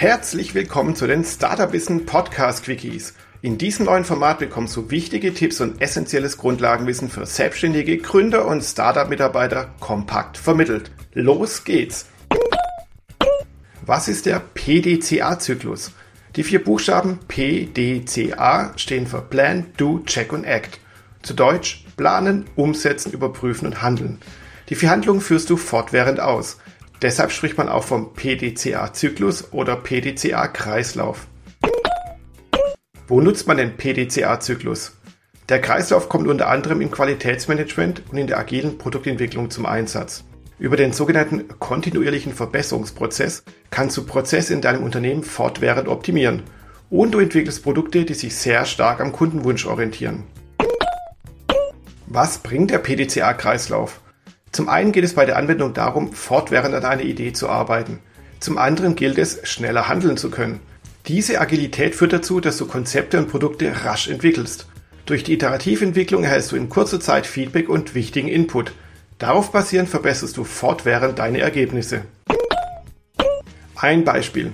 Herzlich willkommen zu den Startup Wissen Podcast Quickies. In diesem neuen Format bekommst du wichtige Tipps und essentielles Grundlagenwissen für selbstständige Gründer und Startup-Mitarbeiter kompakt vermittelt. Los geht's! Was ist der PDCA-Zyklus? Die vier Buchstaben PDCA stehen für Plan, Do, Check und Act. Zu Deutsch planen, umsetzen, überprüfen und handeln. Die vier Handlungen führst du fortwährend aus. Deshalb spricht man auch vom PDCA-Zyklus oder PDCA-Kreislauf. Wo nutzt man den PDCA-Zyklus? Der Kreislauf kommt unter anderem im Qualitätsmanagement und in der agilen Produktentwicklung zum Einsatz. Über den sogenannten kontinuierlichen Verbesserungsprozess kannst du Prozesse in deinem Unternehmen fortwährend optimieren und du entwickelst Produkte, die sich sehr stark am Kundenwunsch orientieren. Was bringt der PDCA-Kreislauf? Zum einen geht es bei der Anwendung darum, fortwährend an einer Idee zu arbeiten. Zum anderen gilt es, schneller handeln zu können. Diese Agilität führt dazu, dass du Konzepte und Produkte rasch entwickelst. Durch die Iterativentwicklung erhältst du in kurzer Zeit Feedback und wichtigen Input. Darauf basierend verbesserst du fortwährend deine Ergebnisse. Ein Beispiel.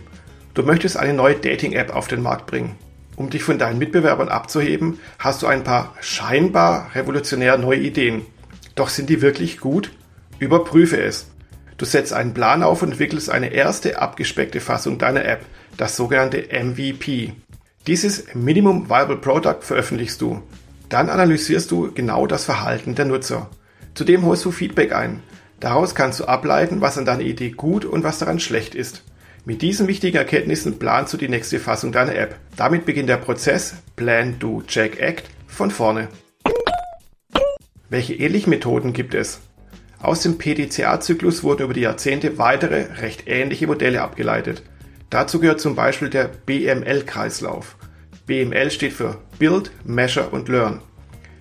Du möchtest eine neue Dating-App auf den Markt bringen. Um dich von deinen Mitbewerbern abzuheben, hast du ein paar scheinbar revolutionär neue Ideen. Doch sind die wirklich gut? Überprüfe es. Du setzt einen Plan auf und entwickelst eine erste abgespeckte Fassung deiner App, das sogenannte MVP. Dieses Minimum Viable Product veröffentlichst du. Dann analysierst du genau das Verhalten der Nutzer. Zudem holst du Feedback ein. Daraus kannst du ableiten, was an deiner Idee gut und was daran schlecht ist. Mit diesen wichtigen Erkenntnissen planst du die nächste Fassung deiner App. Damit beginnt der Prozess Plan, Do, Check, Act von vorne. Welche ähnlichen Methoden gibt es? Aus dem PDCA-Zyklus wurden über die Jahrzehnte weitere, recht ähnliche Modelle abgeleitet. Dazu gehört zum Beispiel der BML-Kreislauf. BML steht für Build, Measure und Learn.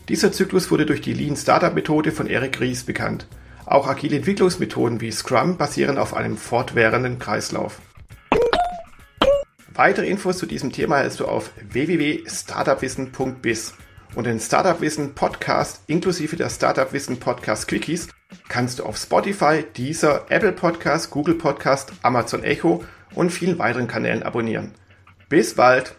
Dieser Zyklus wurde durch die Lean Startup Methode von Eric Ries bekannt. Auch agile Entwicklungsmethoden wie Scrum basieren auf einem fortwährenden Kreislauf. Weitere Infos zu diesem Thema erhältst du auf www.startupwissen.biz. Und den Startup Wissen Podcast inklusive der Startup Wissen Podcast Quickies kannst du auf Spotify, Deezer, Apple Podcast, Google Podcast, Amazon Echo und vielen weiteren Kanälen abonnieren. Bis bald!